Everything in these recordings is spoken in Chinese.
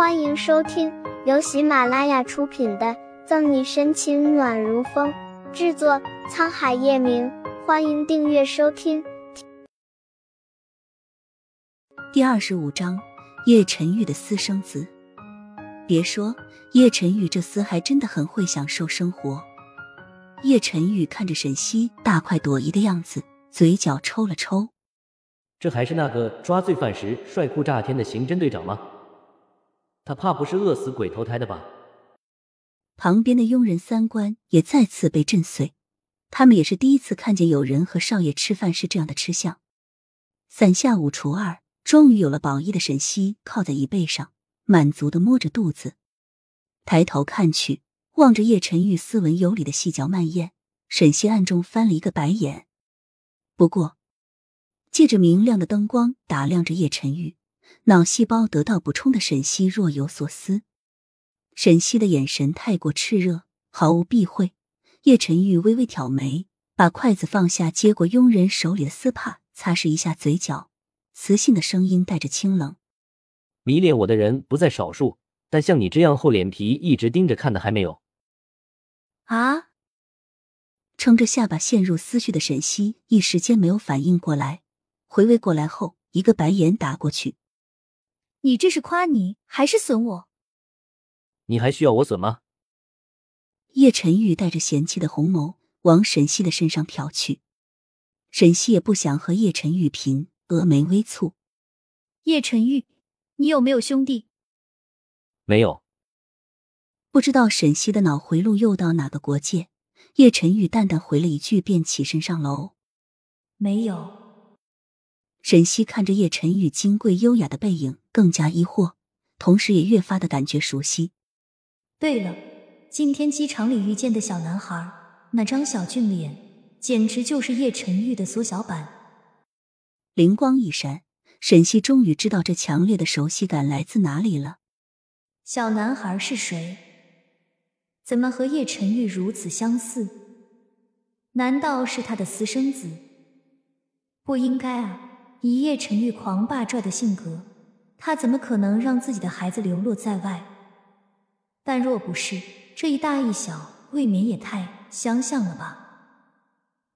欢迎收听由喜马拉雅出品的《赠你深情暖如风》，制作沧海夜明。欢迎订阅收听。第二十五章，叶晨玉的私生子。别说，叶晨玉这厮还真的很会享受生活。叶晨玉看着沈西大快朵颐的样子，嘴角抽了抽。这还是那个抓罪犯时帅酷炸天的刑侦队长吗？他怕不是饿死鬼投胎的吧？旁边的佣人三观也再次被震碎，他们也是第一次看见有人和少爷吃饭是这样的吃相。三下五除二，终于有了宝衣的沈西靠在椅背上，满足的摸着肚子，抬头看去，望着叶晨玉斯文有礼的细嚼慢咽，沈西暗中翻了一个白眼。不过，借着明亮的灯光打量着叶晨玉。脑细胞得到补充的沈西若有所思，沈西的眼神太过炽热，毫无避讳。叶晨玉微微挑眉，把筷子放下，接过佣人手里的丝帕，擦拭一下嘴角，磁性的声音带着清冷：“迷恋我的人不在少数，但像你这样厚脸皮一直盯着看的还没有。”啊！撑着下巴陷入思绪的沈西一时间没有反应过来，回味过来后，一个白眼打过去。你这是夸你还是损我？你还需要我损吗？叶晨玉带着嫌弃的红眸往沈西的身上瞟去，沈西也不想和叶晨玉贫，峨眉微蹙。叶晨玉，你有没有兄弟？没有。不知道沈西的脑回路又到哪个国界？叶晨玉淡淡回了一句，便起身上楼。没有。沈西看着叶晨玉金贵优雅的背影，更加疑惑，同时也越发的感觉熟悉。对了，今天机场里遇见的小男孩，那张小俊脸，简直就是叶晨玉的缩小版。灵光一闪，沈西终于知道这强烈的熟悉感来自哪里了。小男孩是谁？怎么和叶晨玉如此相似？难道是他的私生子？不应该啊！以叶晨玉狂霸拽的性格，他怎么可能让自己的孩子流落在外？但若不是这一大一小，未免也太相像了吧？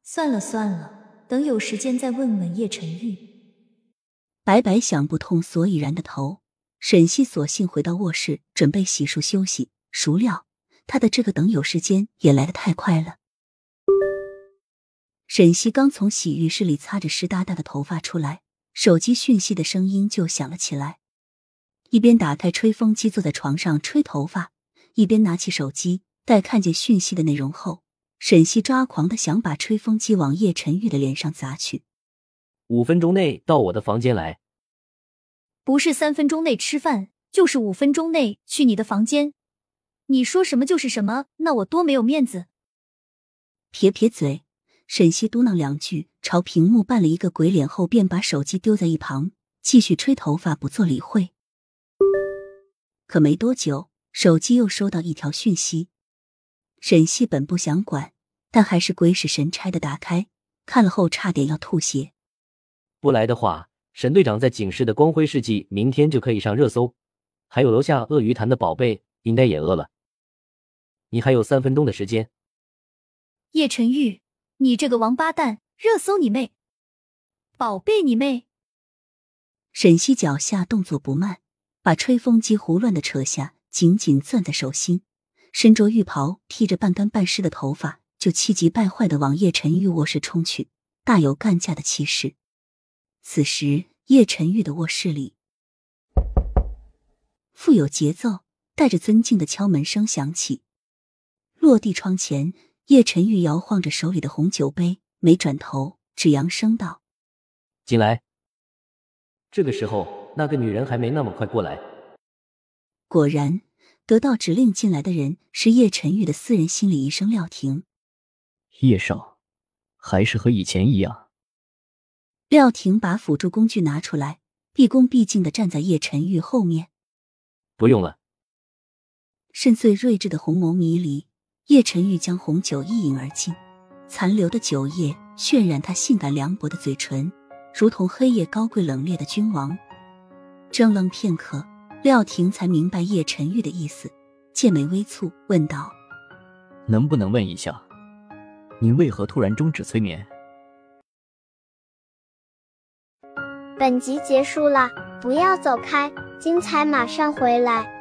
算了算了，等有时间再问问叶晨玉。白白想不通所以然的头，沈西索性回到卧室准备洗漱休息。孰料他的这个等有时间也来得太快了。沈西刚从洗浴室里擦着湿哒哒的头发出来，手机讯息的声音就响了起来。一边打开吹风机坐在床上吹头发，一边拿起手机。待看见讯息的内容后，沈西抓狂的想把吹风机往叶晨玉的脸上砸去。五分钟内到我的房间来，不是三分钟内吃饭，就是五分钟内去你的房间。你说什么就是什么，那我多没有面子。撇撇嘴。沈西嘟囔两句，朝屏幕扮了一个鬼脸后，便把手机丢在一旁，继续吹头发，不做理会。可没多久，手机又收到一条讯息。沈西本不想管，但还是鬼使神差的打开，看了后差点要吐血。不来的话，沈队长在警示的光辉事迹明天就可以上热搜，还有楼下鳄鱼潭的宝贝应该也饿了。你还有三分钟的时间，叶晨玉。你这个王八蛋！热搜你妹，宝贝你妹！沈西脚下动作不慢，把吹风机胡乱的扯下，紧紧攥在手心，身着浴袍，披着半干半湿的头发，就气急败坏的往叶晨玉卧室冲去，大有干架的气势。此时，叶晨玉的卧室里，富有节奏、带着尊敬的敲门声响起，落地窗前。叶晨玉摇晃着手里的红酒杯，没转头，只扬声道：“进来。”这个时候，那个女人还没那么快过来。果然，得到指令进来的人是叶晨玉的私人心理医生廖婷。叶少，还是和以前一样。廖婷把辅助工具拿出来，毕恭毕敬的站在叶晨玉后面。不用了。深邃睿智的红眸迷离。叶晨玉将红酒一饮而尽，残留的酒液渲染他性感凉薄的嘴唇，如同黑夜高贵冷冽的君王。怔愣片刻，廖婷才明白叶晨玉的意思，剑眉微蹙，问道：“能不能问一下，您为何突然终止催眠？”本集结束了，不要走开，精彩马上回来。